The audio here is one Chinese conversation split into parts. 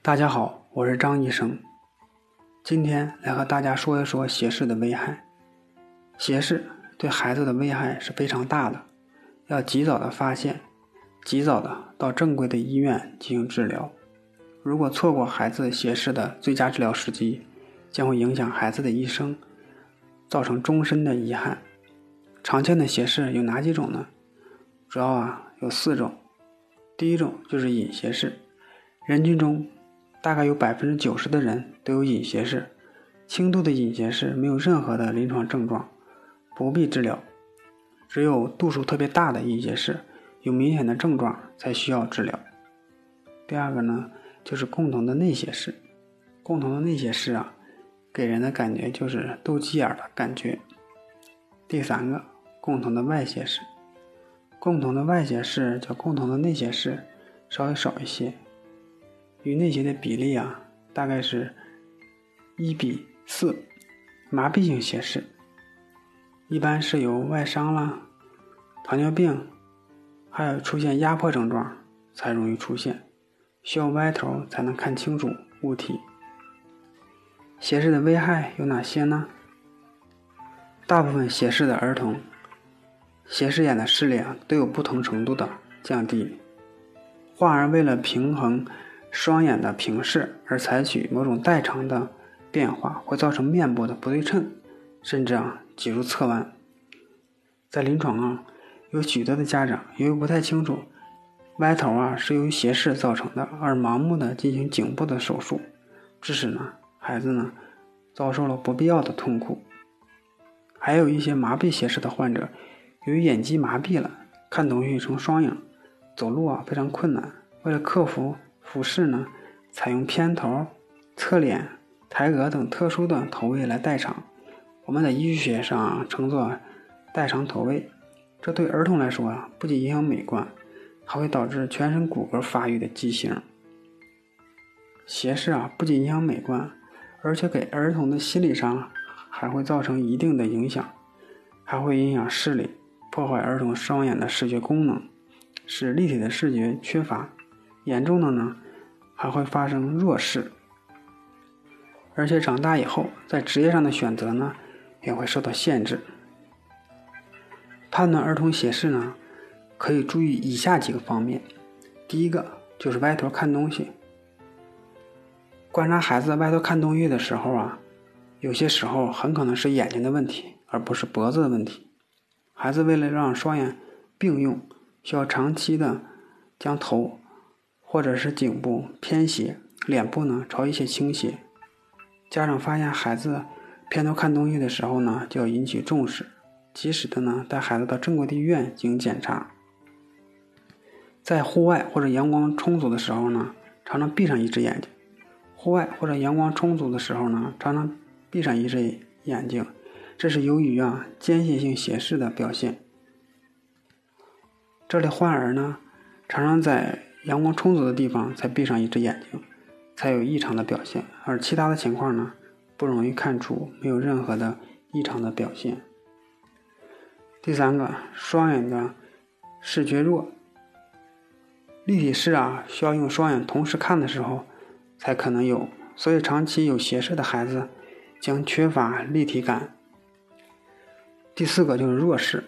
大家好，我是张医生，今天来和大家说一说斜视的危害。斜视对孩子的危害是非常大的，要及早的发现，及早的到正规的医院进行治疗。如果错过孩子斜视的最佳治疗时机，将会影响孩子的一生，造成终身的遗憾。常见的斜视有哪几种呢？主要啊有四种。第一种就是隐斜视，人群中大概有百分之九十的人都有隐斜视，轻度的隐斜视没有任何的临床症状，不必治疗。只有度数特别大的隐斜视，有明显的症状才需要治疗。第二个呢，就是共同的内斜视，共同的内斜视啊，给人的感觉就是斗鸡眼的感觉。第三个，共同的外斜视。共同的外斜视较共同的内斜视稍微少一些，与内斜的比例啊大概是一比四。麻痹性斜视一般是由外伤啦、糖尿病，还有出现压迫症状才容易出现，需要歪头才能看清楚物体。斜视的危害有哪些呢？大部分斜视的儿童。斜视眼的视力啊都有不同程度的降低，患儿为了平衡双眼的平视而采取某种代偿的变化，会造成面部的不对称，甚至啊脊柱侧弯。在临床啊，有许多的家长由于不太清楚歪头啊是由于斜视造成的，而盲目的进行颈部的手术，致使呢孩子呢遭受了不必要的痛苦。还有一些麻痹斜视的患者。由于眼肌麻痹了，看东西成双影，走路啊非常困难。为了克服俯视呢，采用偏头、侧脸、抬额等特殊的头位来代偿。我们在医学上称作代偿头位。这对儿童来说啊，不仅影响美观，还会导致全身骨骼发育的畸形。斜视啊，不仅影响美观，而且给儿童的心理上还会造成一定的影响，还会影响视力。破坏儿童双眼的视觉功能，使立体的视觉缺乏，严重的呢还会发生弱视，而且长大以后在职业上的选择呢也会受到限制。判断儿童斜视呢，可以注意以下几个方面，第一个就是歪头看东西。观察孩子歪头看东西的时候啊，有些时候很可能是眼睛的问题，而不是脖子的问题。孩子为了让双眼并用，需要长期的将头或者是颈部偏斜，脸部呢朝一些倾斜。家长发现孩子偏头看东西的时候呢，就要引起重视，及时的呢带孩子到正规的医院进行检查。在户外或者阳光充足的时候呢，常常闭上一只眼睛。户外或者阳光充足的时候呢，常常闭上一只眼睛。这是由于啊间歇性斜视的表现。这类患儿呢，常常在阳光充足的地方才闭上一只眼睛，才有异常的表现，而其他的情况呢，不容易看出没有任何的异常的表现。第三个，双眼的视觉弱，立体视啊需要用双眼同时看的时候才可能有，所以长期有斜视的孩子将缺乏立体感。第四个就是弱视。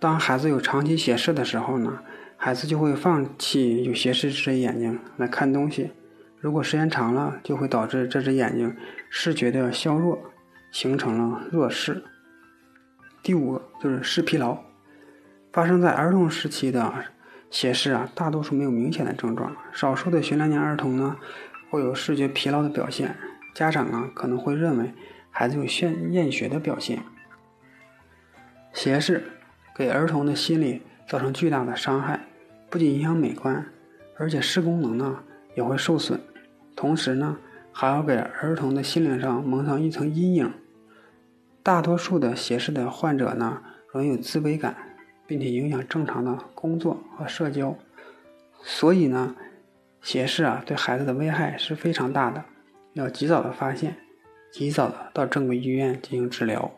当孩子有长期斜视的时候呢，孩子就会放弃有斜视这只眼睛来看东西。如果时间长了，就会导致这只眼睛视觉的削弱，形成了弱视。第五个就是视疲劳。发生在儿童时期的斜视啊，大多数没有明显的症状，少数的学龄年儿童呢，会有视觉疲劳的表现。家长啊，可能会认为孩子有厌厌学的表现。斜视给儿童的心理造成巨大的伤害，不仅影响美观，而且视功能呢也会受损。同时呢，还要给儿童的心灵上蒙上一层阴影。大多数的斜视的患者呢，容易有自卑感，并且影响正常的工作和社交。所以呢，斜视啊对孩子的危害是非常大的，要及早的发现，及早的到正规医院进行治疗。